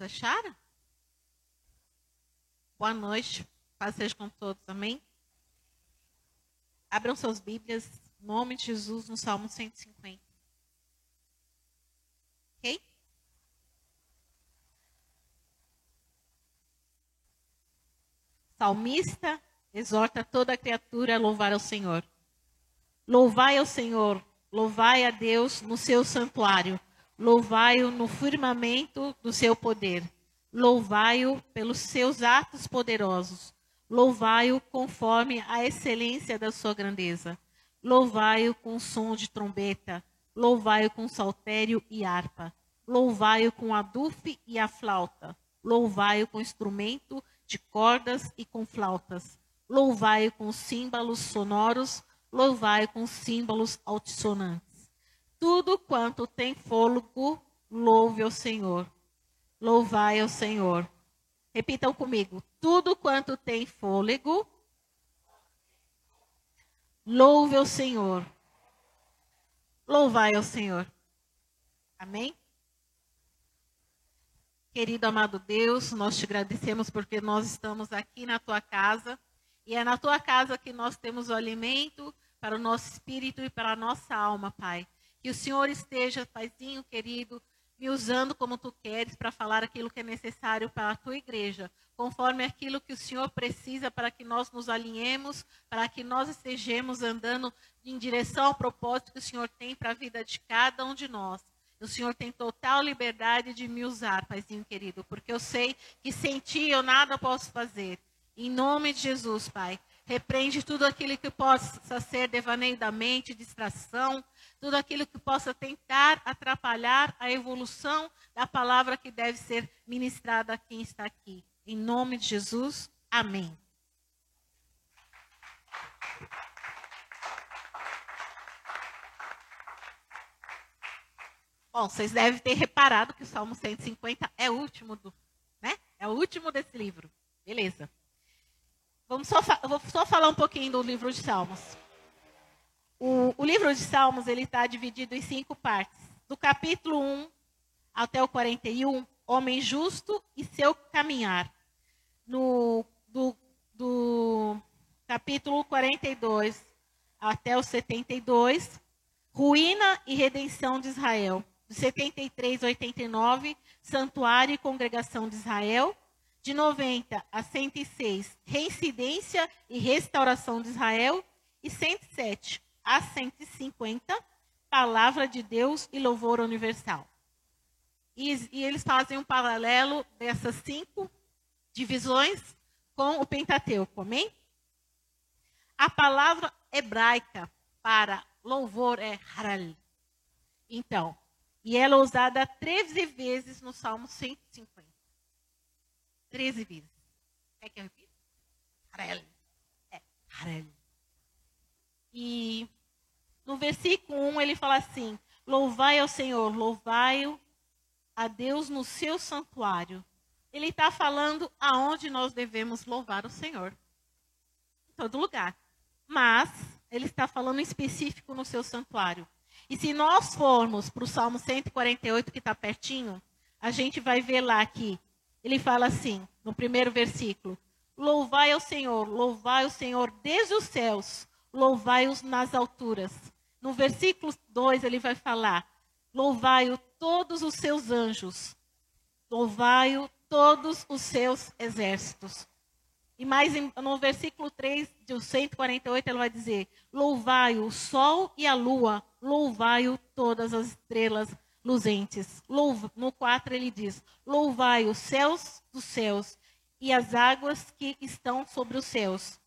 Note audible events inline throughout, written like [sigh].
Vocês acharam? Boa noite. Paz seja com todos. Amém? Abram suas Bíblias, nome de Jesus, no Salmo 150. Ok? Salmista exorta toda a criatura a louvar ao Senhor. Louvai ao Senhor, louvai a Deus no seu santuário, louvai-o no firmamento do seu poder, louvai-o pelos seus atos poderosos, louvai-o conforme a excelência da sua grandeza, louvai-o com som de trombeta, louvai-o com saltério e harpa, louvai-o com a dufe e a flauta, louvai-o com instrumento de cordas e com flautas, louvai-o com símbolos sonoros, louvai com símbolos altissonantes. Tudo quanto tem fôlego, louve ao Senhor. Louvai ao Senhor. Repitam comigo. Tudo quanto tem fôlego, louve ao Senhor. Louvai ao Senhor. Amém? Querido amado Deus, nós te agradecemos porque nós estamos aqui na tua casa. E é na tua casa que nós temos o alimento para o nosso espírito e para a nossa alma, Pai. Que o Senhor esteja, Paizinho querido, me usando como tu queres para falar aquilo que é necessário para a tua igreja, conforme aquilo que o Senhor precisa para que nós nos alinhemos, para que nós estejamos andando em direção ao propósito que o Senhor tem para a vida de cada um de nós. O Senhor tem total liberdade de me usar, Paizinho querido, porque eu sei que sem ti eu nada posso fazer. Em nome de Jesus, Pai. Repreende tudo aquilo que possa ser devaneio da mente, distração, tudo aquilo que possa tentar atrapalhar a evolução da palavra que deve ser ministrada a quem está aqui. Em nome de Jesus, amém. Bom, vocês devem ter reparado que o Salmo 150 é o último do, né? É o último desse livro. Beleza. Vamos só, vou só falar um pouquinho do livro de Salmos. O, o livro de Salmos ele está dividido em cinco partes. Do capítulo 1 até o 41, homem justo e seu caminhar. No, do, do capítulo 42 até o 72, ruína e redenção de Israel. Do 73 a 89, santuário e congregação de Israel de 90 a 106, reincidência e restauração de Israel, e 107 a 150, palavra de Deus e louvor universal. E, e eles fazem um paralelo dessas cinco divisões com o Pentateuco, amém? A palavra hebraica para louvor é haral. Então, e ela é usada 13 vezes no Salmo 150. 13 vezes. Quer que eu repita? Harel. É, Harel. E no versículo 1 ele fala assim: Louvai ao Senhor, louvai a Deus no seu santuário. Ele está falando aonde nós devemos louvar o Senhor. Em todo lugar. Mas ele está falando em específico no seu santuário. E se nós formos para o Salmo 148, que está pertinho, a gente vai ver lá que ele fala assim, no primeiro versículo: Louvai ao Senhor, louvai o Senhor desde os céus, louvai-os nas alturas. No versículo 2 ele vai falar: Louvai-o todos os seus anjos, louvai-o todos os seus exércitos. E mais no versículo 3 de 148 ele vai dizer: Louvai-o o sol e a lua, louvai-o todas as estrelas luzentes. No 4 ele diz: Louvai os céus dos céus e as águas que estão sobre os céus.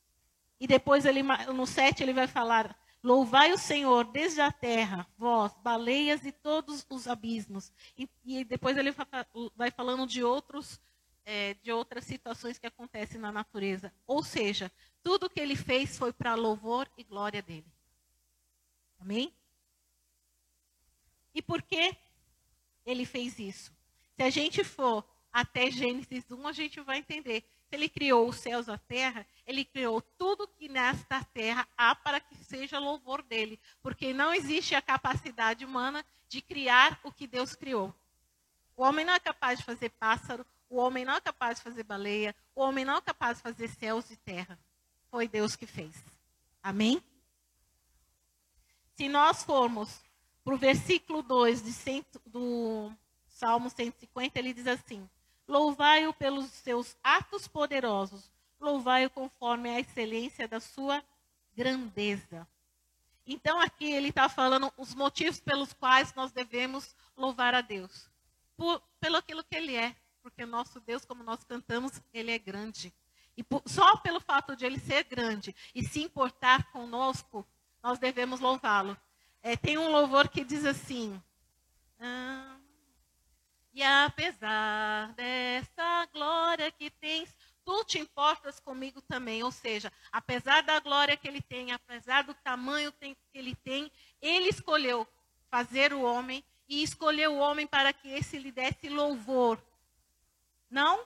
E depois ele, no 7 ele vai falar: Louvai o Senhor desde a terra, vós, baleias e todos os abismos. E, e depois ele vai falando de outros é, de outras situações que acontecem na natureza. Ou seja, tudo que ele fez foi para louvor e glória dele. Amém? E por que ele fez isso? Se a gente for até Gênesis 1, a gente vai entender. Ele criou os céus e a terra, ele criou tudo que nesta terra há para que seja louvor dele. Porque não existe a capacidade humana de criar o que Deus criou. O homem não é capaz de fazer pássaro, o homem não é capaz de fazer baleia, o homem não é capaz de fazer céus e terra. Foi Deus que fez. Amém? Se nós formos para o versículo 2 cento, do Salmo 150, ele diz assim: Louvai-o pelos seus atos poderosos, louvai-o conforme a excelência da sua grandeza. Então, aqui ele está falando os motivos pelos quais nós devemos louvar a Deus. Por, pelo aquilo que ele é. Porque o nosso Deus, como nós cantamos, ele é grande. E por, só pelo fato de ele ser grande e se importar conosco, nós devemos louvá-lo. É, tem um louvor que diz assim: ah, E apesar dessa glória que tens, tu te importas comigo também. Ou seja, apesar da glória que ele tem, apesar do tamanho que ele tem, ele escolheu fazer o homem e escolheu o homem para que esse lhe desse louvor. Não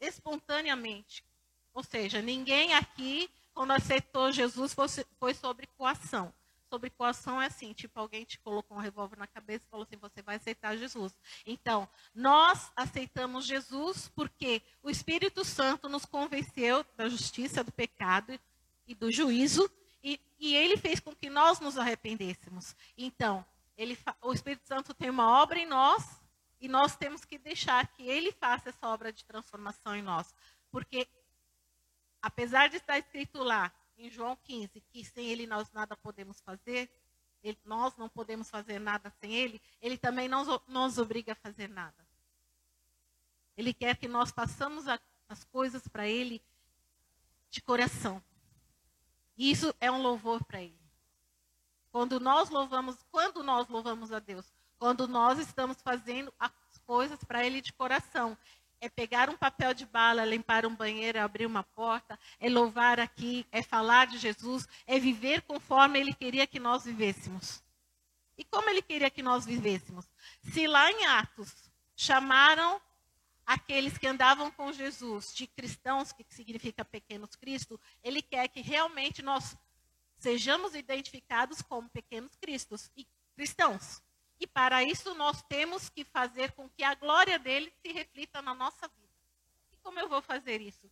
espontaneamente. Ou seja, ninguém aqui, quando aceitou Jesus, foi sobre coação sobre coação é assim, tipo, alguém te colocou um revólver na cabeça e falou assim, você vai aceitar Jesus. Então, nós aceitamos Jesus porque o Espírito Santo nos convenceu da justiça, do pecado e do juízo, e, e ele fez com que nós nos arrependêssemos. Então, ele, o Espírito Santo tem uma obra em nós, e nós temos que deixar que ele faça essa obra de transformação em nós. Porque, apesar de estar escrito lá, em João 15, que sem ele nós nada podemos fazer, ele, nós não podemos fazer nada sem ele, ele também não nos obriga a fazer nada. Ele quer que nós façamos a, as coisas para ele de coração. E isso é um louvor para ele. Quando nós louvamos, quando nós louvamos a Deus, quando nós estamos fazendo as coisas para ele de coração é pegar um papel de bala, limpar um banheiro, abrir uma porta, é louvar aqui, é falar de Jesus, é viver conforme Ele queria que nós vivêssemos. E como Ele queria que nós vivêssemos? Se lá em Atos chamaram aqueles que andavam com Jesus de cristãos, que significa pequenos Cristo, Ele quer que realmente nós sejamos identificados como pequenos cristos e cristãos. E para isso nós temos que fazer com que a glória dele se reflita na nossa vida. E como eu vou fazer isso?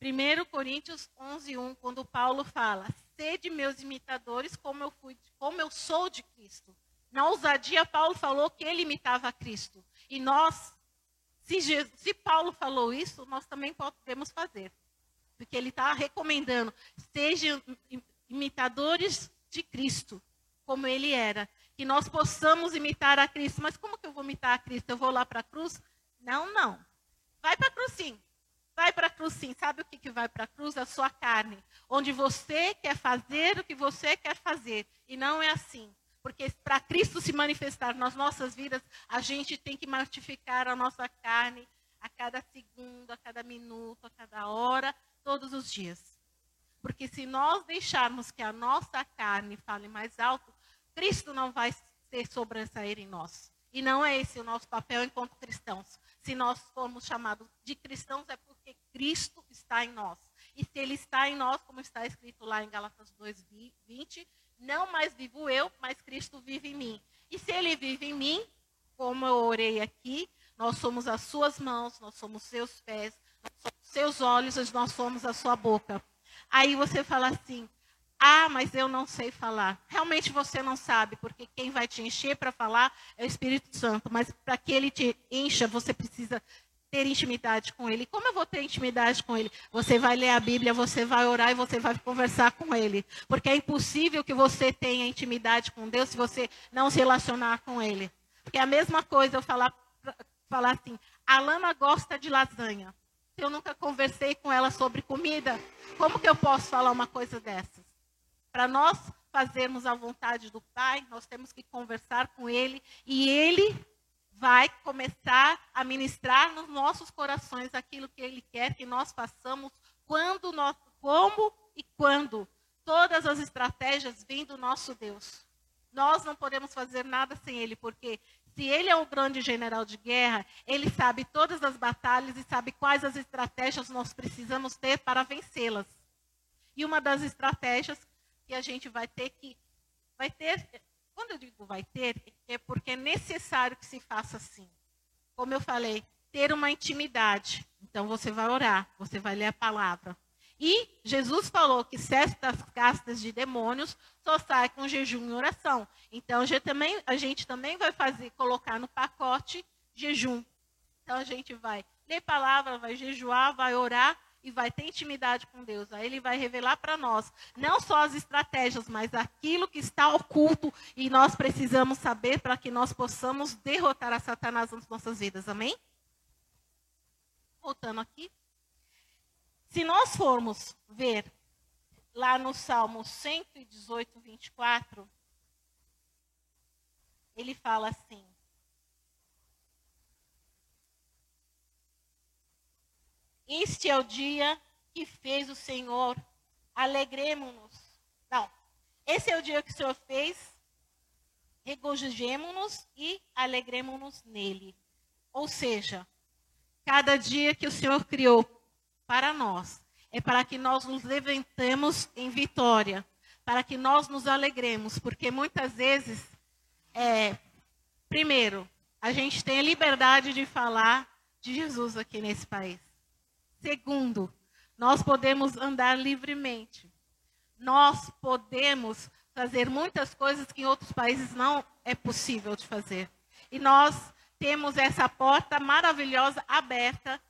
1 Coríntios 11, 1, quando Paulo fala, sede meus imitadores como eu, fui, como eu sou de Cristo. Na ousadia, Paulo falou que ele imitava Cristo. E nós, se, Jesus, se Paulo falou isso, nós também podemos fazer. Porque ele está recomendando, sejam imitadores de Cristo, como ele era que nós possamos imitar a Cristo. Mas como que eu vou imitar a Cristo? Eu vou lá para a cruz? Não, não. Vai para a cruz sim. Vai para a cruz sim. Sabe o que, que vai para a cruz? A sua carne. Onde você quer fazer o que você quer fazer. E não é assim. Porque para Cristo se manifestar nas nossas vidas, a gente tem que mortificar a nossa carne a cada segundo, a cada minuto, a cada hora, todos os dias. Porque se nós deixarmos que a nossa carne fale mais alto, Cristo não vai ser sobressair em nós. E não é esse o nosso papel enquanto cristãos. Se nós formos chamados de cristãos, é porque Cristo está em nós. E se Ele está em nós, como está escrito lá em Galatas 2,20, não mais vivo eu, mas Cristo vive em mim. E se Ele vive em mim, como eu orei aqui, nós somos as suas mãos, nós somos seus pés, nós somos seus olhos, nós somos a sua boca. Aí você fala assim, ah, mas eu não sei falar. Realmente você não sabe, porque quem vai te encher para falar é o Espírito Santo. Mas para que ele te encha, você precisa ter intimidade com ele. Como eu vou ter intimidade com ele? Você vai ler a Bíblia, você vai orar e você vai conversar com ele. Porque é impossível que você tenha intimidade com Deus se você não se relacionar com ele. Porque é a mesma coisa eu falar, falar assim: a Lana gosta de lasanha. Eu nunca conversei com ela sobre comida, como que eu posso falar uma coisa dessas? Para nós fazermos a vontade do Pai, nós temos que conversar com Ele e Ele vai começar a ministrar nos nossos corações aquilo que Ele quer que nós façamos, quando nós, como e quando. Todas as estratégias vêm do nosso Deus. Nós não podemos fazer nada sem Ele, porque se Ele é o grande general de guerra, Ele sabe todas as batalhas e sabe quais as estratégias nós precisamos ter para vencê-las. E uma das estratégias que a gente vai ter que vai ter Quando eu digo vai ter, é porque é necessário que se faça assim. Como eu falei, ter uma intimidade. Então você vai orar, você vai ler a palavra. E Jesus falou que certas castas de demônios só saem com jejum e oração. Então a gente também vai fazer, colocar no pacote jejum. Então a gente vai ler palavra, vai jejuar, vai orar e vai ter intimidade com Deus. Aí ele vai revelar para nós não só as estratégias, mas aquilo que está oculto e nós precisamos saber para que nós possamos derrotar a Satanás nas nossas vidas. Amém? Voltando aqui. Se nós formos ver lá no Salmo 118, 24, ele fala assim: Este é o dia que fez o Senhor, alegremos-nos. Não, esse é o dia que o Senhor fez, regozijemos-nos e alegremos-nos nele. Ou seja, cada dia que o Senhor criou para nós é para que nós nos levantemos em vitória, para que nós nos alegremos, porque muitas vezes, é, primeiro, a gente tem a liberdade de falar de Jesus aqui nesse país. Segundo, nós podemos andar livremente. Nós podemos fazer muitas coisas que em outros países não é possível de fazer. E nós temos essa porta maravilhosa aberta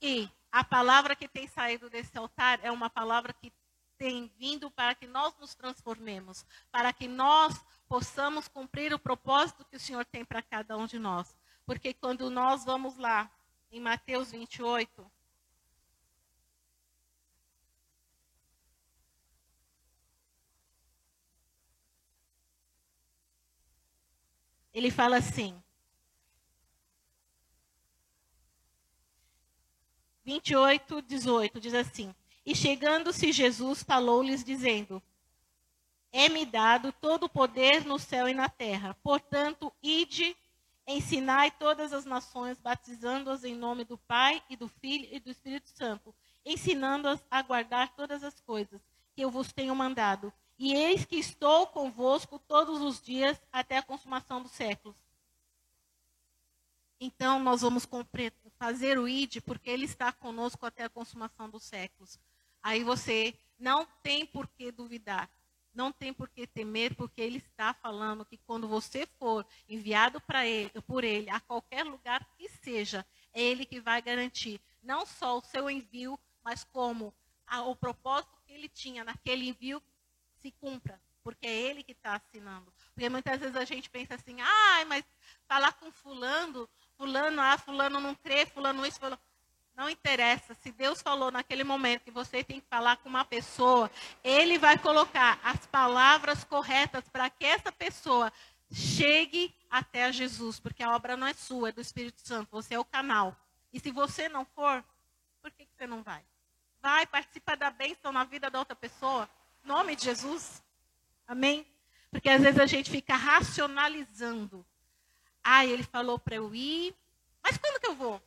e a palavra que tem saído desse altar é uma palavra que tem vindo para que nós nos transformemos, para que nós possamos cumprir o propósito que o Senhor tem para cada um de nós. Porque quando nós vamos lá em Mateus 28, Ele fala assim: 28, 18, diz assim: E chegando-se Jesus, falou-lhes, dizendo: É-me dado todo o poder no céu e na terra. Portanto, ide, ensinai todas as nações, batizando-as em nome do Pai e do Filho e do Espírito Santo, ensinando-as a guardar todas as coisas que eu vos tenho mandado. E eis que estou convosco todos os dias até a consumação dos séculos. Então, nós vamos fazer o ID, porque ele está conosco até a consumação dos séculos. Aí você não tem por que duvidar, não tem por que temer, porque ele está falando que quando você for enviado ele, por ele a qualquer lugar que seja, é ele que vai garantir não só o seu envio, mas como a, o propósito que ele tinha naquele envio se cumpra, porque é ele que está assinando. Porque muitas vezes a gente pensa assim, ah, mas falar com fulano, fulano, ah, fulano não crê, fulano isso, fulano... Não interessa. Se Deus falou naquele momento que você tem que falar com uma pessoa, Ele vai colocar as palavras corretas para que essa pessoa chegue até a Jesus, porque a obra não é sua, é do Espírito Santo. Você é o canal. E se você não for, por que, que você não vai? Vai, participa da bênção na vida da outra pessoa nome de Jesus. Amém? Porque às vezes a gente fica racionalizando. Ah, ele falou para eu ir, mas quando que eu vou?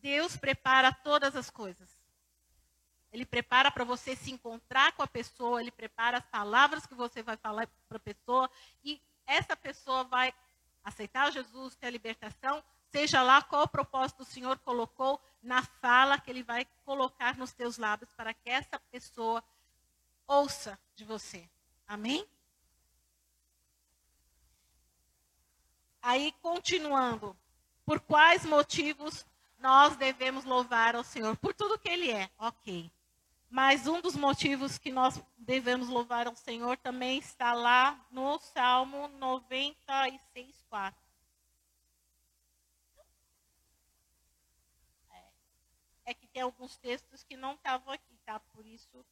Deus prepara todas as coisas. Ele prepara para você se encontrar com a pessoa, ele prepara as palavras que você vai falar para a pessoa e essa pessoa vai aceitar Jesus, ter a libertação, seja lá qual o propósito o Senhor colocou na fala que ele vai colocar nos teus lábios para que essa pessoa ouça de você. Amém? Aí, continuando. Por quais motivos nós devemos louvar ao Senhor? Por tudo que Ele é, ok. Mas um dos motivos que nós devemos louvar ao Senhor também está lá no Salmo 96, 4. É, é que tem alguns textos que não estavam aqui, tá? Por isso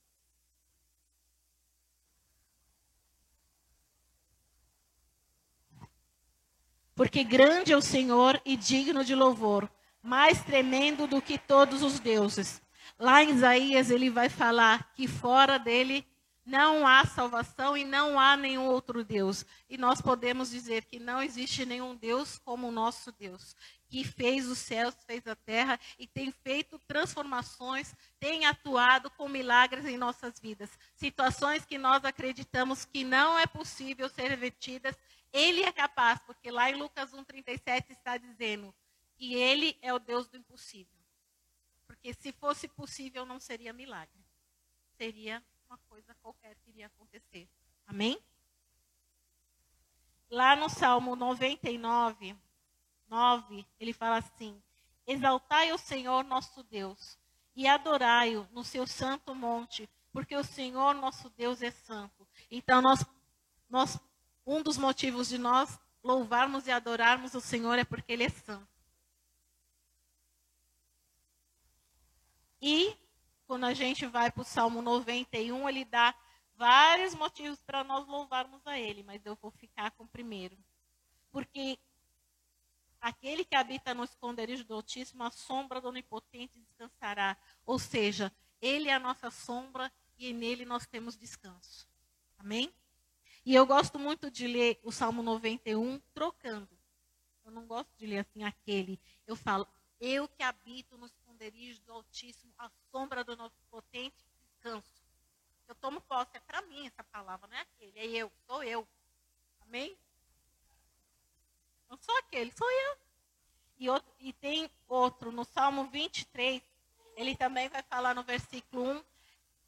Porque grande é o Senhor e digno de louvor, mais tremendo do que todos os deuses. Lá em Isaías ele vai falar que fora dele não há salvação e não há nenhum outro Deus. E nós podemos dizer que não existe nenhum Deus como o nosso Deus. que fez os céus, fez a terra e tem feito transformações, tem atuado com milagres em nossas vidas. Situações que nós acreditamos que não é possível ser revertidas, ele é capaz, porque lá em Lucas 1:37 está dizendo que ele é o Deus do impossível. Porque se fosse possível não seria milagre. Seria uma coisa qualquer que iria acontecer. Amém? Lá no Salmo 99, 9, ele fala assim: Exaltai o Senhor nosso Deus e adorai-o no seu santo monte, porque o Senhor nosso Deus é santo. Então, nós, nós, um dos motivos de nós louvarmos e adorarmos o Senhor é porque Ele é santo. E, quando a gente vai para o Salmo 91, ele dá vários motivos para nós louvarmos a Ele, mas eu vou ficar com o primeiro. Porque aquele que habita no esconderijo do Altíssimo, a sombra do Onipotente descansará. Ou seja, Ele é a nossa sombra e nele nós temos descanso. Amém? E eu gosto muito de ler o Salmo 91 trocando. Eu não gosto de ler assim aquele. Eu falo, eu que habito no esconderijo do Altíssimo, a sombra do Onipotente, descanso. Eu tomo posse, é para mim essa palavra, não é aquele, é eu, sou eu. Amém? Não sou aquele, sou eu. E, outro, e tem outro, no Salmo 23, ele também vai falar no versículo 1,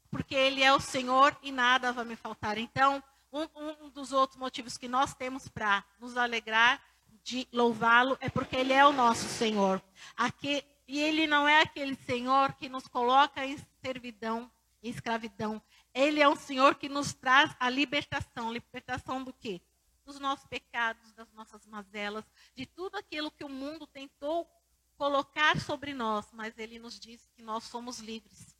porque ele é o Senhor e nada vai me faltar. Então, um, um dos outros motivos que nós temos para nos alegrar de louvá-lo é porque ele é o nosso Senhor. Aqui, e ele não é aquele Senhor que nos coloca em servidão, em escravidão. Ele é um Senhor que nos traz a libertação. Libertação do quê? Dos nossos pecados, das nossas mazelas, de tudo aquilo que o mundo tentou colocar sobre nós, mas ele nos diz que nós somos livres.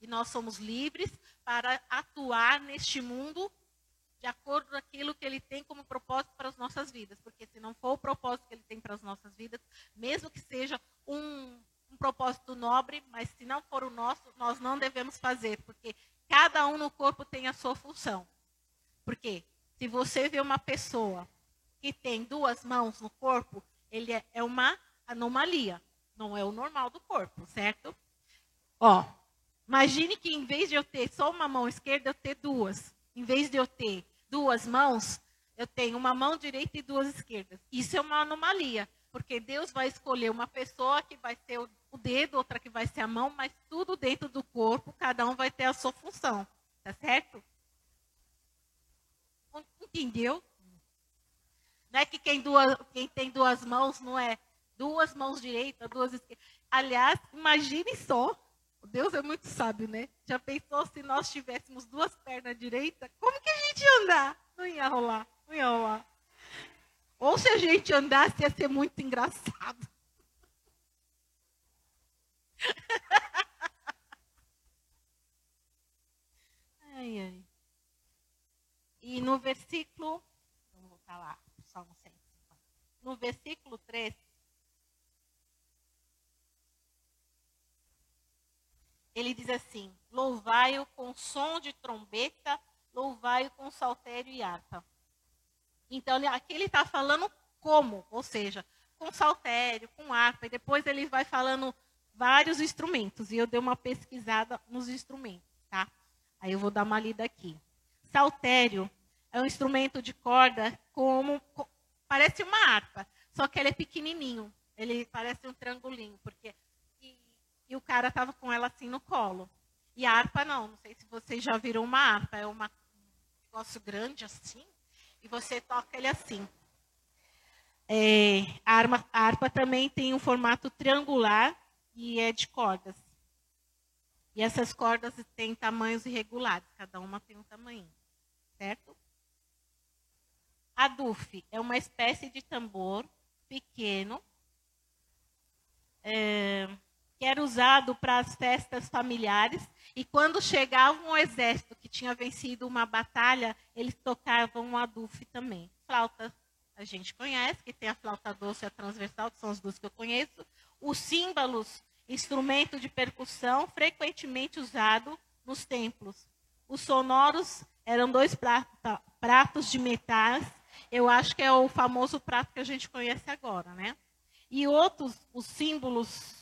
E nós somos livres para atuar neste mundo de acordo com aquilo que ele tem como propósito para as nossas vidas. Porque se não for o propósito que ele tem para as nossas vidas, mesmo que seja um, um propósito nobre, mas se não for o nosso, nós não devemos fazer, porque Cada um no corpo tem a sua função. Porque se você vê uma pessoa que tem duas mãos no corpo, ele é, é uma anomalia. Não é o normal do corpo, certo? Ó, imagine que em vez de eu ter só uma mão esquerda, eu ter duas. Em vez de eu ter duas mãos, eu tenho uma mão direita e duas esquerdas. Isso é uma anomalia, porque Deus vai escolher uma pessoa que vai ter o o dedo, outra que vai ser a mão, mas tudo dentro do corpo, cada um vai ter a sua função. Tá certo? Entendeu? Não é que quem, duas, quem tem duas mãos não é duas mãos direitas, duas esquerdas. Aliás, imagine só. Deus é muito sábio, né? Já pensou se nós tivéssemos duas pernas direitas? Como que a gente ia andar? Não ia rolar, não ia rolar. Ou se a gente andasse, ia ser muito engraçado. [laughs] ai, ai. E no versículo, vamos voltar lá, Salmo 150. No versículo 3, ele diz assim: Louvai-o com som de trombeta, louvai-o com saltério e harpa. Então, aqui ele está falando como, ou seja, com saltério, com harpa, e depois ele vai falando vários instrumentos. E eu dei uma pesquisada nos instrumentos, tá? Aí eu vou dar uma lida aqui. Saltério é um instrumento de corda como parece uma harpa, só que ele é pequenininho. Ele parece um triangulinho, porque e, o cara estava com ela assim no colo. E a harpa não, não sei se vocês já viram uma harpa, é uma, um negócio grande assim, e você toca ele assim. É, a, arma, a harpa também tem um formato triangular e é de cordas. E essas cordas têm tamanhos irregulares, cada uma tem um tamanho, certo? A duf é uma espécie de tambor pequeno é, que era usado para as festas familiares e quando chegava um exército que tinha vencido uma batalha, eles tocavam a duf também. Flauta a gente conhece, que tem a flauta doce e a transversal, que são as duas que eu conheço. Os símbolos instrumento de percussão frequentemente usado nos templos. Os sonoros eram dois pratos de metais. Eu acho que é o famoso prato que a gente conhece agora, né? E outros, os símbolos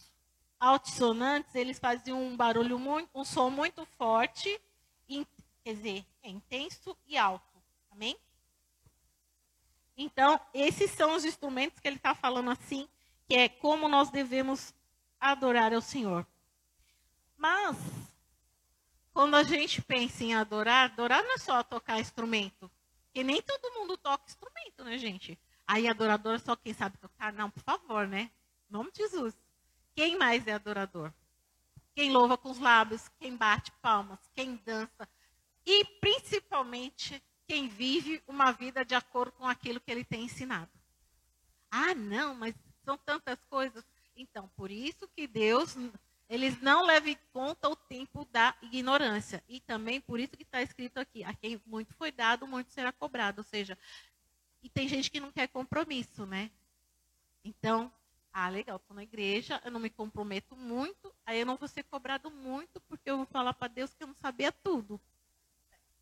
altissonantes, eles faziam um barulho muito, um som muito forte, in, quer dizer, é intenso e alto. Amém? Então, esses são os instrumentos que ele está falando assim, que é como nós devemos adorar ao Senhor. Mas, quando a gente pensa em adorar, adorar não é só tocar instrumento. Porque nem todo mundo toca instrumento, né, gente? Aí adorador é só quem sabe tocar? Não, por favor, né? Em nome de Jesus. Quem mais é adorador? Quem louva com os lábios, quem bate palmas, quem dança. E, principalmente, quem vive uma vida de acordo com aquilo que ele tem ensinado. Ah, não, mas são tantas coisas. Então, por isso que Deus eles não levam em conta o tempo da ignorância. E também por isso que está escrito aqui: a quem muito foi dado, muito será cobrado. Ou seja, e tem gente que não quer compromisso, né? Então, ah, legal, estou na igreja, eu não me comprometo muito, aí eu não vou ser cobrado muito, porque eu vou falar para Deus que eu não sabia tudo.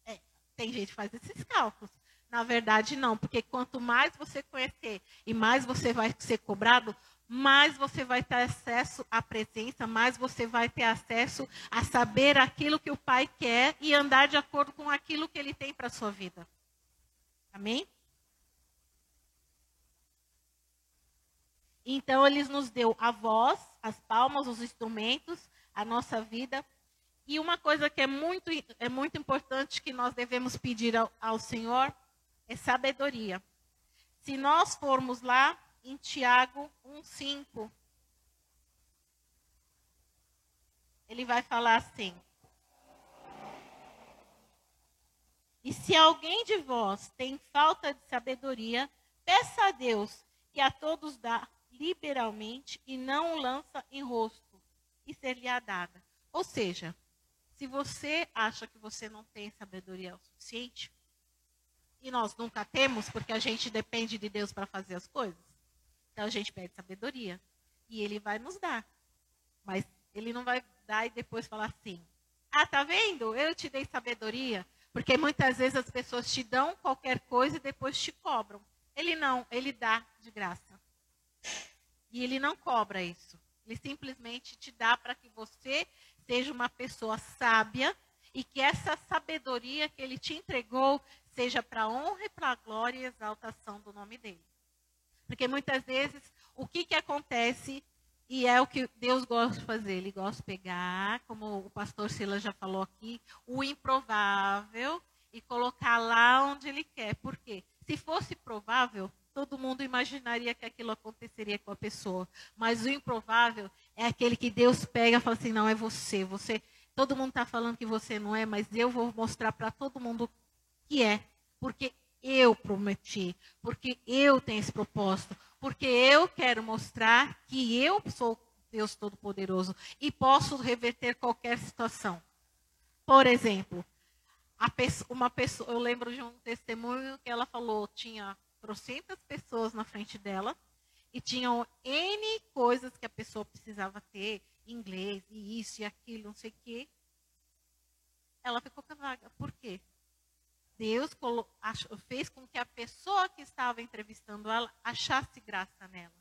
É, tem gente que faz esses cálculos. Na verdade, não, porque quanto mais você conhecer e mais você vai ser cobrado, mais você vai ter acesso à presença, mais você vai ter acesso a saber aquilo que o Pai quer e andar de acordo com aquilo que Ele tem para a sua vida. Amém? Então, Ele nos deu a voz, as palmas, os instrumentos, a nossa vida. E uma coisa que é muito, é muito importante que nós devemos pedir ao, ao Senhor é sabedoria. Se nós formos lá em Tiago 1,5. Ele vai falar assim: E se alguém de vós tem falta de sabedoria, peça a Deus, que a todos dá liberalmente e não lança em rosto, e ser-lhe-á dada. Ou seja, se você acha que você não tem sabedoria o suficiente, e nós nunca temos, porque a gente depende de Deus para fazer as coisas, então a gente pede sabedoria. E ele vai nos dar. Mas ele não vai dar e depois falar assim: Ah, tá vendo? Eu te dei sabedoria. Porque muitas vezes as pessoas te dão qualquer coisa e depois te cobram. Ele não, ele dá de graça. E ele não cobra isso. Ele simplesmente te dá para que você seja uma pessoa sábia e que essa sabedoria que ele te entregou seja para honra e para glória e exaltação do nome dele. Porque muitas vezes, o que, que acontece, e é o que Deus gosta de fazer, ele gosta de pegar, como o pastor Silas já falou aqui, o improvável e colocar lá onde ele quer. Por quê? Se fosse provável, todo mundo imaginaria que aquilo aconteceria com a pessoa. Mas o improvável é aquele que Deus pega e fala assim: não, é você. você todo mundo está falando que você não é, mas eu vou mostrar para todo mundo que é. Porque eu prometi, porque eu tenho esse propósito, porque eu quero mostrar que eu sou Deus Todo-Poderoso e posso reverter qualquer situação. Por exemplo, pessoa, uma pessoa, eu lembro de um testemunho que ela falou, tinha trocentas pessoas na frente dela e tinham N coisas que a pessoa precisava ter, inglês, e isso e aquilo, não sei o quê. Ela ficou com a vaga. Por quê? Deus fez com que a pessoa que estava entrevistando ela achasse graça nela.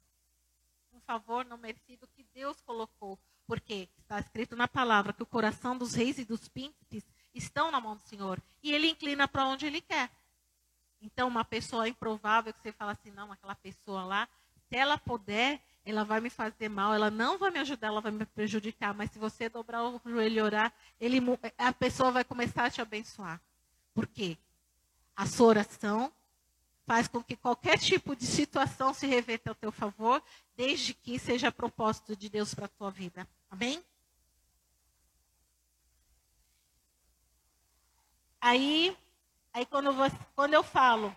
Um favor não merecido que Deus colocou. Porque está escrito na palavra que o coração dos reis e dos príncipes estão na mão do Senhor. E ele inclina para onde ele quer. Então, uma pessoa improvável que você fala assim, não, aquela pessoa lá, se ela puder, ela vai me fazer mal, ela não vai me ajudar, ela vai me prejudicar. Mas se você dobrar o joelho e orar, ele, a pessoa vai começar a te abençoar. Por quê? A sua oração faz com que qualquer tipo de situação se reverta ao teu favor, desde que seja propósito de Deus para a tua vida. Amém? Aí, aí quando, você, quando eu falo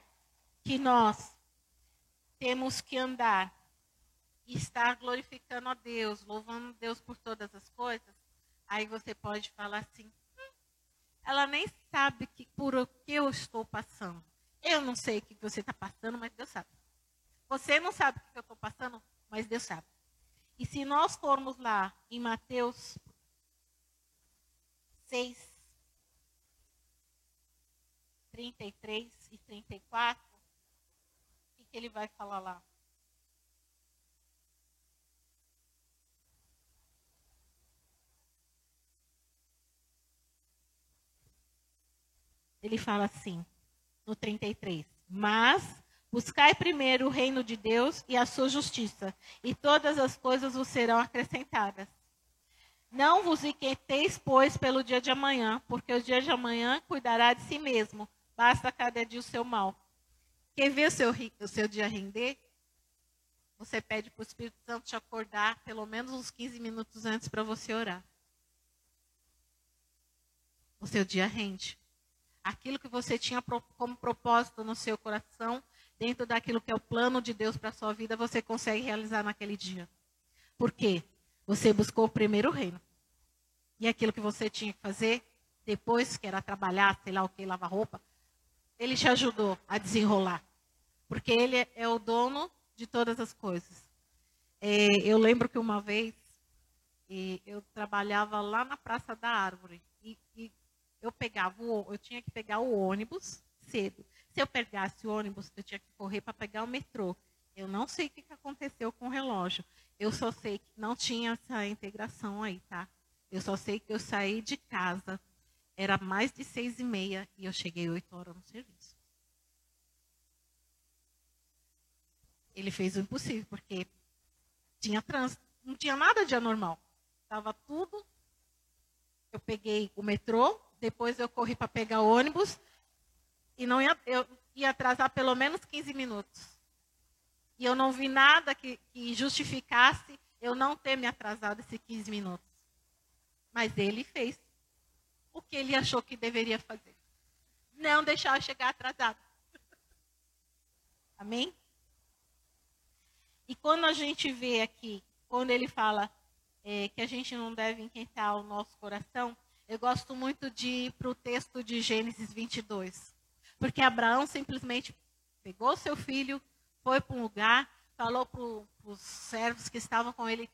que nós temos que andar e estar glorificando a Deus, louvando Deus por todas as coisas, aí você pode falar assim: ela nem sabe que, por o que eu estou passando. Eu não sei o que você está passando, mas Deus sabe. Você não sabe o que eu estou passando, mas Deus sabe. E se nós formos lá em Mateus 6, 33 e 34, o que, que ele vai falar lá? Ele fala assim, no 33, mas buscai primeiro o reino de Deus e a sua justiça, e todas as coisas vos serão acrescentadas. Não vos inquieteis, pois, pelo dia de amanhã, porque o dia de amanhã cuidará de si mesmo. Basta cada dia o seu mal. Quer ver o seu, o seu dia render? Você pede para o Espírito Santo te acordar pelo menos uns 15 minutos antes para você orar. O seu dia rende. Aquilo que você tinha como propósito no seu coração, dentro daquilo que é o plano de Deus para a sua vida, você consegue realizar naquele dia. Por quê? Você buscou o primeiro reino. E aquilo que você tinha que fazer, depois, que era trabalhar, sei lá o que, lavar roupa, ele te ajudou a desenrolar. Porque ele é o dono de todas as coisas. É, eu lembro que uma vez eu trabalhava lá na Praça da Árvore. E, e eu pegava o, eu tinha que pegar o ônibus cedo. Se eu pegasse o ônibus, eu tinha que correr para pegar o metrô. Eu não sei o que aconteceu com o relógio. Eu só sei que não tinha essa integração aí, tá? Eu só sei que eu saí de casa, era mais de seis e meia e eu cheguei oito horas no serviço. Ele fez o impossível, porque tinha trânsito, não tinha nada de anormal. Estava tudo. Eu peguei o metrô, depois eu corri para pegar o ônibus e não ia, eu ia atrasar pelo menos 15 minutos. E eu não vi nada que, que justificasse eu não ter me atrasado esses 15 minutos. Mas ele fez o que ele achou que deveria fazer. Não deixar eu chegar atrasado. Amém? E quando a gente vê aqui, quando ele fala é, que a gente não deve inquietar o nosso coração, eu gosto muito de ir para o texto de Gênesis 22. Porque Abraão simplesmente pegou seu filho, foi para um lugar, falou para os servos que estavam com ele: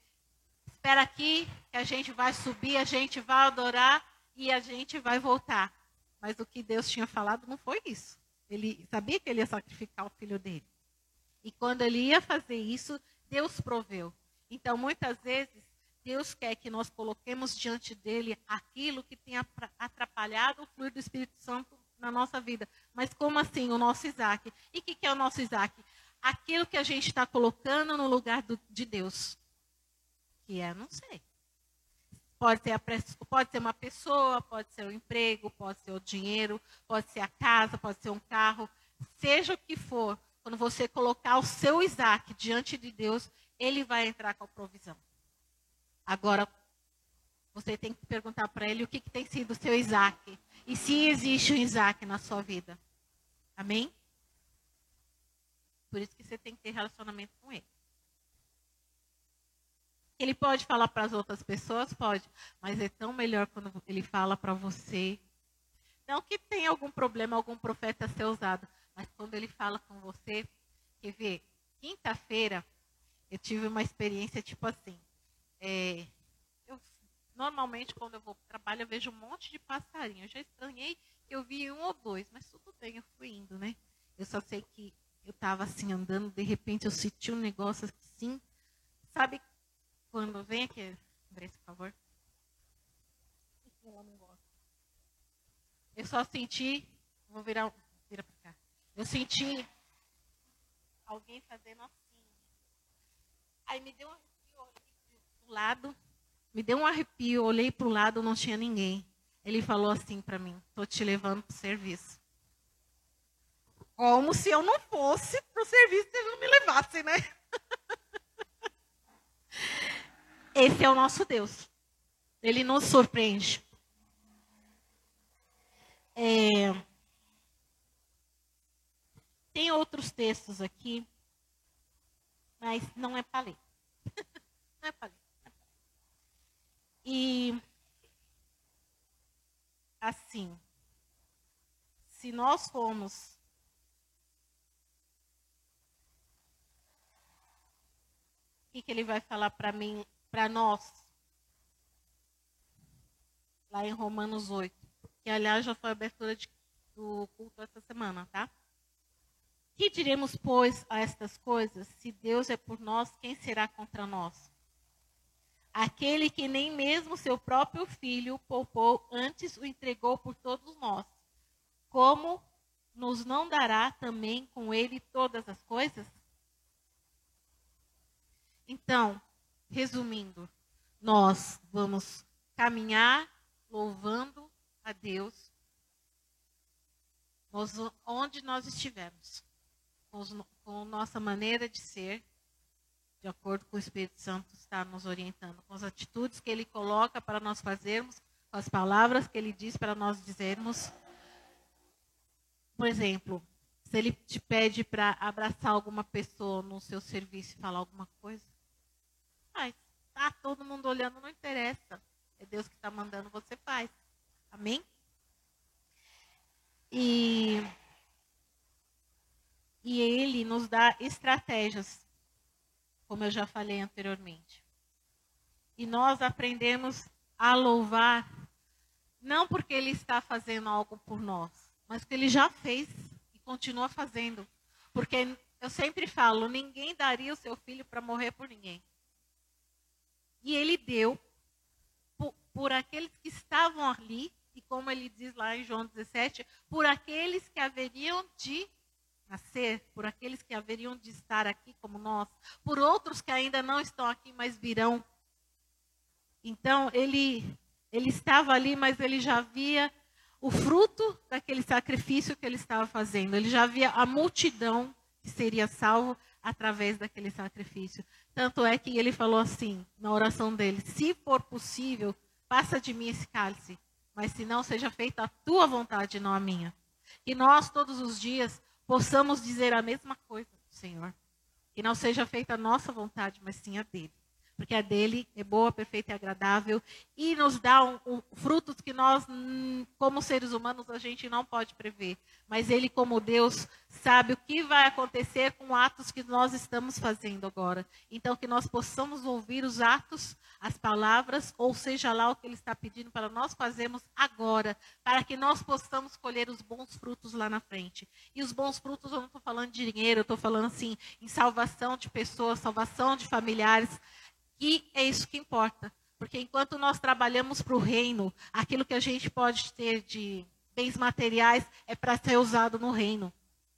Espera aqui, que a gente vai subir, a gente vai adorar e a gente vai voltar. Mas o que Deus tinha falado não foi isso. Ele sabia que ele ia sacrificar o filho dele. E quando ele ia fazer isso, Deus proveu. Então, muitas vezes, Deus quer que nós coloquemos diante dele aquilo que tem atrapalhado o fluir do Espírito Santo na nossa vida. Mas como assim o nosso Isaac? E o que, que é o nosso Isaac? aquilo que a gente está colocando no lugar do, de Deus. Que é, não sei. Pode ser, a, pode ser uma pessoa, pode ser o um emprego, pode ser o dinheiro, pode ser a casa, pode ser um carro. Seja o que for, quando você colocar o seu Isaac diante de Deus, ele vai entrar com a provisão. Agora, você tem que perguntar para ele o que, que tem sido o seu Isaac. E se existe um Isaac na sua vida. Amém? Por isso que você tem que ter relacionamento com ele. Ele pode falar para as outras pessoas? Pode. Mas é tão melhor quando ele fala para você. Não que tenha algum problema, algum profeta ser usado. Mas quando ele fala com você, quer ver? Quinta-feira, eu tive uma experiência tipo assim. É, eu, normalmente, quando eu vou para o trabalho, eu vejo um monte de passarinho. Eu já estranhei que eu vi um ou dois, mas tudo bem, eu fui indo, né? Eu só sei que eu estava assim andando, de repente eu senti um negócio assim. Sabe quando vem aqui, Andressa, por favor? Ela não gosta. Eu só senti, vou virar, vira para cá. Eu senti alguém fazendo assim. Aí me deu um arrepio, olhei pro lado, me deu um arrepio, olhei para o lado, não tinha ninguém. Ele falou assim para mim: "Tô te levando para o serviço". Como se eu não fosse para o serviço e eles não me levassem, né? [laughs] Esse é o nosso Deus. Ele nos surpreende. É... Tem outros textos aqui, mas não é para [laughs] ler. não é para ler. E assim, se nós formos que, que ele vai falar para mim, para nós? Lá em Romanos 8. Que, aliás, já foi a abertura de, do culto essa semana, tá? Que diremos, pois, a estas coisas? Se Deus é por nós, quem será contra nós? Aquele que nem mesmo seu próprio filho poupou, antes o entregou por todos nós. como nos não dará também com ele todas as coisas? Então, resumindo, nós vamos caminhar louvando a Deus onde nós estivermos, com, com nossa maneira de ser, de acordo com o Espírito Santo está nos orientando, com as atitudes que ele coloca para nós fazermos, com as palavras que ele diz para nós dizermos. Por exemplo, se ele te pede para abraçar alguma pessoa no seu serviço e falar alguma coisa, faz. Tá todo mundo olhando, não interessa. É Deus que está mandando, você faz. Amém? E, e ele nos dá estratégias, como eu já falei anteriormente. E nós aprendemos a louvar, não porque ele está fazendo algo por nós, mas que ele já fez e continua fazendo. Porque eu sempre falo, ninguém daria o seu filho para morrer por ninguém. E ele deu por, por aqueles que estavam ali e como ele diz lá em João 17, por aqueles que haveriam de nascer, por aqueles que haveriam de estar aqui como nós, por outros que ainda não estão aqui, mas virão. Então, ele, ele estava ali, mas ele já via o fruto daquele sacrifício que ele estava fazendo. Ele já via a multidão que seria salvo através daquele sacrifício. Tanto é que ele falou assim, na oração dele: Se for possível, passa de mim esse cálice mas se não seja feita a tua vontade, não a minha. Que nós, todos os dias, possamos dizer a mesma coisa, Senhor. Que não seja feita a nossa vontade, mas sim a dele porque a dele é boa, perfeita e agradável e nos dá um, um, frutos que nós, hum, como seres humanos, a gente não pode prever. Mas ele, como Deus, sabe o que vai acontecer com atos que nós estamos fazendo agora. Então, que nós possamos ouvir os atos, as palavras, ou seja lá o que ele está pedindo para nós fazermos agora, para que nós possamos colher os bons frutos lá na frente. E os bons frutos, eu não estou falando de dinheiro, eu estou falando assim, em salvação de pessoas, salvação de familiares e é isso que importa. Porque enquanto nós trabalhamos para o reino, aquilo que a gente pode ter de bens materiais é para ser usado no reino.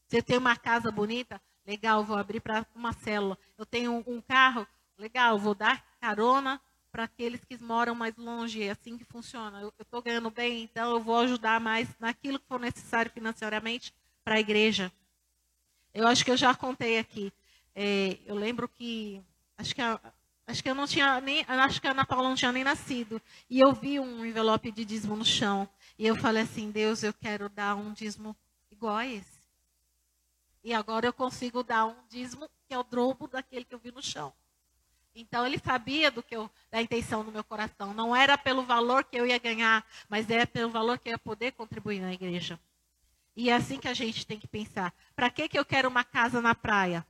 Você tem uma casa bonita, legal, vou abrir para uma célula. Eu tenho um carro, legal, vou dar carona para aqueles que moram mais longe. É assim que funciona. Eu estou ganhando bem, então eu vou ajudar mais naquilo que for necessário financeiramente para a igreja. Eu acho que eu já contei aqui. É, eu lembro que, acho que a, Acho que eu não tinha nem, acho que a Ana Paula não tinha nem nascido. E eu vi um envelope de dízimo no chão. E eu falei assim, Deus, eu quero dar um dízimo igual a esse. E agora eu consigo dar um dízimo que é o dobro daquele que eu vi no chão. Então ele sabia do que eu, da intenção do meu coração. Não era pelo valor que eu ia ganhar, mas era pelo valor que eu ia poder contribuir na igreja. E é assim que a gente tem que pensar. Para que, que eu quero uma casa na praia?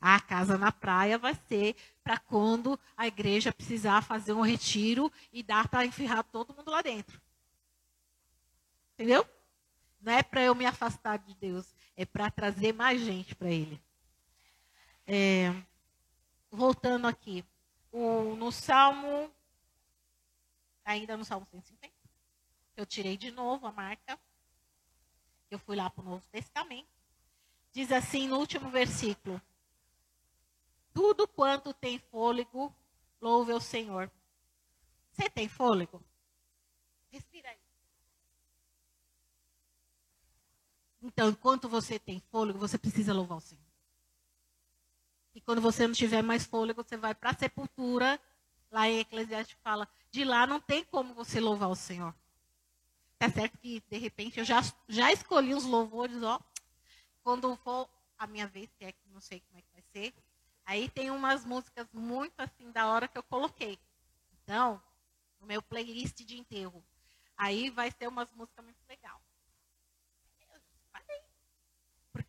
A casa na praia vai ser para quando a igreja precisar fazer um retiro e dar para enferrar todo mundo lá dentro. Entendeu? Não é para eu me afastar de Deus, é para trazer mais gente para Ele. É, voltando aqui, o, no Salmo, ainda no Salmo 150, eu tirei de novo a marca, eu fui lá para o Novo Testamento, diz assim no último versículo: tudo quanto tem fôlego, louve o Senhor. Você tem fôlego? Respira aí. Então, enquanto você tem fôlego, você precisa louvar o Senhor. E quando você não tiver mais fôlego, você vai para a sepultura. Lá em Eclesiastes fala, de lá não tem como você louvar o Senhor. Tá certo que, de repente, eu já, já escolhi os louvores, ó. Quando for a minha vez, que é que não sei como é que vai ser, Aí tem umas músicas muito assim da hora que eu coloquei. Então, no meu playlist de enterro. Aí vai ser umas músicas muito legal.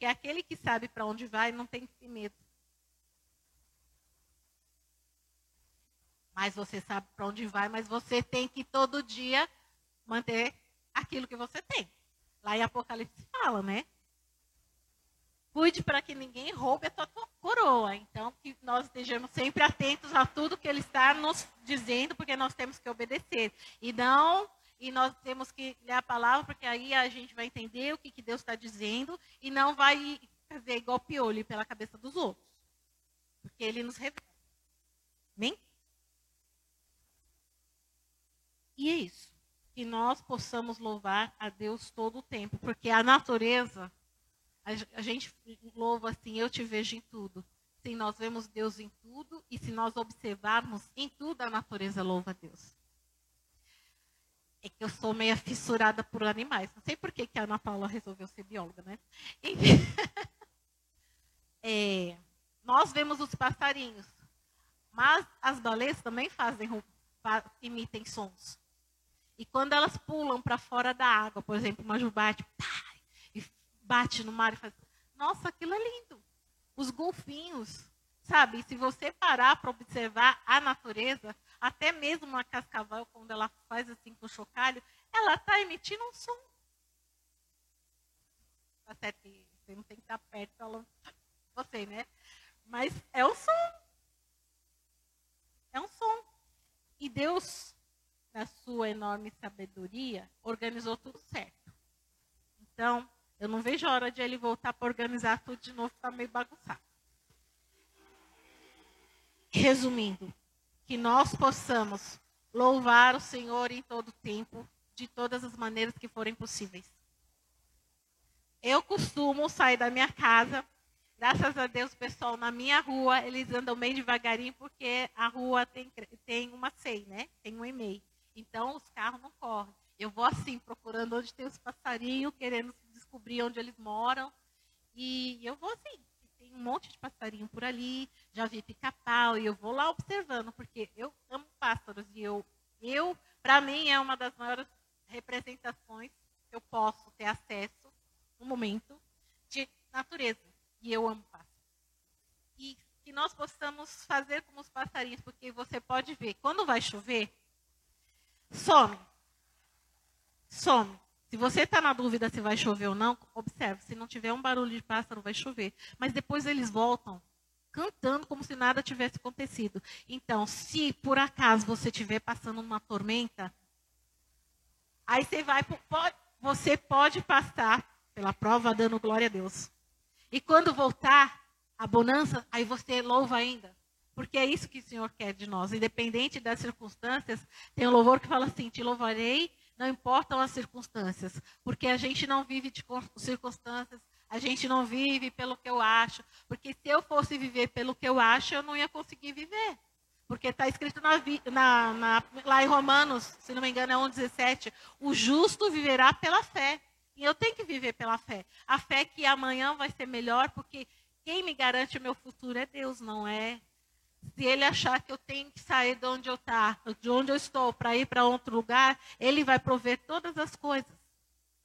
Porque aquele que sabe para onde vai não tem que ter medo. Mas você sabe para onde vai, mas você tem que todo dia manter aquilo que você tem. Lá em Apocalipse fala, né? Cuide para que ninguém roube a tua coroa. Então, que nós estejamos sempre atentos a tudo que ele está nos dizendo, porque nós temos que obedecer. E não e nós temos que ler a palavra, porque aí a gente vai entender o que, que Deus está dizendo e não vai fazer igual piolho pela cabeça dos outros. Porque ele nos revela. Amém? E é isso. Que nós possamos louvar a Deus todo o tempo. Porque a natureza, a gente louva assim, eu te vejo em tudo. Sim, nós vemos Deus em tudo. E se nós observarmos em tudo, a natureza louva a Deus é que eu sou meio fissurada por animais. Não sei por que, que a Ana Paula resolveu ser bióloga, né? [laughs] é, nós vemos os passarinhos, mas as baleias também fazem, imitem sons. E quando elas pulam para fora da água, por exemplo, uma jubarte, pá, e bate no mar e faz, nossa, aquilo é lindo. Os golfinhos, sabe? Se você parar para observar a natureza, até mesmo uma cascavel, quando ela faz assim com o chocalho, ela está emitindo um som. Tá certo você não tem que estar perto falando você, né? Mas é um som. É um som. E Deus, na sua enorme sabedoria, organizou tudo certo. Então, eu não vejo a hora de ele voltar para organizar tudo de novo, está meio bagunçado. Resumindo, que nós possamos louvar o Senhor em todo tempo, de todas as maneiras que forem possíveis. Eu costumo sair da minha casa, graças a Deus, pessoal, na minha rua, eles andam bem devagarinho, porque a rua tem, tem uma SEI, né? Tem um e-mail. Então, os carros não correm. Eu vou assim, procurando onde tem os passarinhos, querendo descobrir onde eles moram. E eu vou assim, um monte de passarinho por ali, já vi pica-pau, e eu vou lá observando, porque eu amo pássaros, e eu, eu para mim, é uma das maiores representações que eu posso ter acesso no momento de natureza. E eu amo pássaros. E que nós possamos fazer como os passarinhos, porque você pode ver, quando vai chover, some. Some. Se você está na dúvida se vai chover ou não, observe. Se não tiver um barulho de pássaro, vai chover. Mas depois eles voltam cantando como se nada tivesse acontecido. Então, se por acaso você estiver passando uma tormenta, aí você vai, pode, você pode passar pela prova dando glória a Deus. E quando voltar a bonança, aí você louva ainda. Porque é isso que o Senhor quer de nós. Independente das circunstâncias, tem um louvor que fala assim: Te louvarei não importam as circunstâncias, porque a gente não vive de circunstâncias, a gente não vive pelo que eu acho, porque se eu fosse viver pelo que eu acho, eu não ia conseguir viver. Porque está escrito na, na, na, lá em Romanos, se não me engano, é 1,17: o justo viverá pela fé. E eu tenho que viver pela fé. A fé que amanhã vai ser melhor, porque quem me garante o meu futuro é Deus, não é se ele achar que eu tenho que sair de onde eu tá, de onde eu estou, para ir para outro lugar, ele vai prover todas as coisas.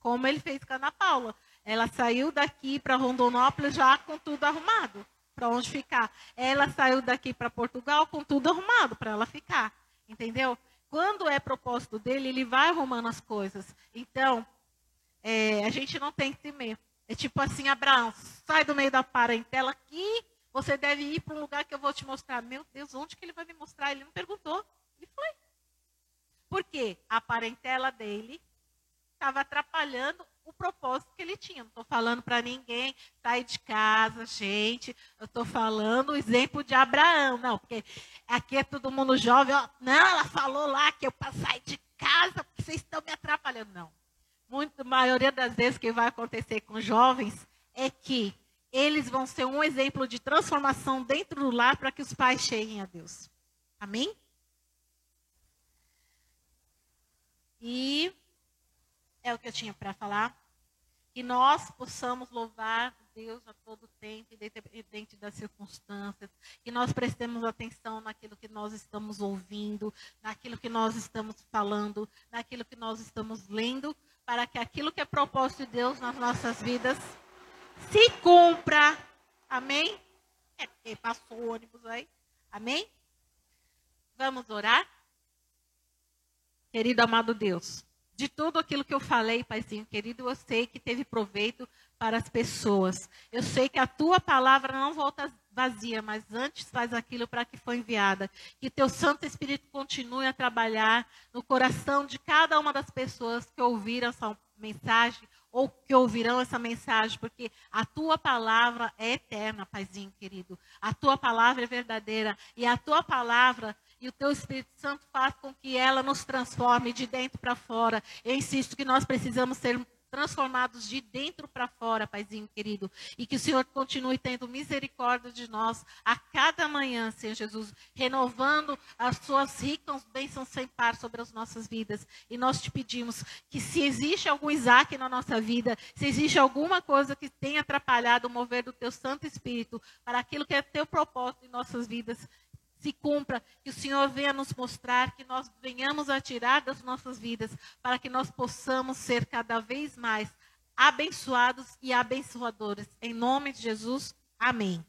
Como ele fez com a Ana Paula. Ela saiu daqui para Rondonópolis já com tudo arrumado, para onde ficar. Ela saiu daqui para Portugal com tudo arrumado para ela ficar. Entendeu? Quando é propósito dele, ele vai arrumando as coisas. Então, é, a gente não tem que temer. É tipo assim, Abraão, sai do meio da parentela aqui você deve ir para um lugar que eu vou te mostrar. Meu Deus, onde que ele vai me mostrar? Ele não perguntou. Ele foi. Por quê? A parentela dele estava atrapalhando o propósito que ele tinha. Não estou falando para ninguém sair de casa, gente. Eu estou falando o exemplo de Abraão. Não, porque aqui é todo mundo jovem. Ó, não, ela falou lá que eu sair de casa porque vocês estão me atrapalhando. Não. Muito, a maioria das vezes que vai acontecer com jovens é que eles vão ser um exemplo de transformação dentro do lar para que os pais cheguem a Deus. Amém? E é o que eu tinha para falar. Que nós possamos louvar Deus a todo tempo, independente das circunstâncias. Que nós prestemos atenção naquilo que nós estamos ouvindo, naquilo que nós estamos falando, naquilo que nós estamos lendo, para que aquilo que é propósito de Deus nas nossas vidas se cumpra. Amém? É porque passou o ônibus aí. Amém? Vamos orar? Querido amado Deus, de tudo aquilo que eu falei, Paizinho querido, eu sei que teve proveito para as pessoas. Eu sei que a tua palavra não volta vazia, mas antes faz aquilo para que foi enviada. Que teu Santo Espírito continue a trabalhar no coração de cada uma das pessoas que ouviram essa mensagem ou que ouvirão essa mensagem, porque a tua palavra é eterna, Paizinho querido. A tua palavra é verdadeira e a tua palavra e o teu Espírito Santo faz com que ela nos transforme de dentro para fora. Eu insisto que nós precisamos ser transformados de dentro para fora, Paizinho querido. E que o Senhor continue tendo misericórdia de nós a cada manhã, Senhor Jesus, renovando as suas ricas bênçãos sem par sobre as nossas vidas. E nós te pedimos que se existe algum Isaac na nossa vida, se existe alguma coisa que tenha atrapalhado o mover do teu Santo Espírito para aquilo que é teu propósito em nossas vidas, se cumpra, que o Senhor venha nos mostrar, que nós venhamos a tirar das nossas vidas, para que nós possamos ser cada vez mais abençoados e abençoadores. Em nome de Jesus, amém.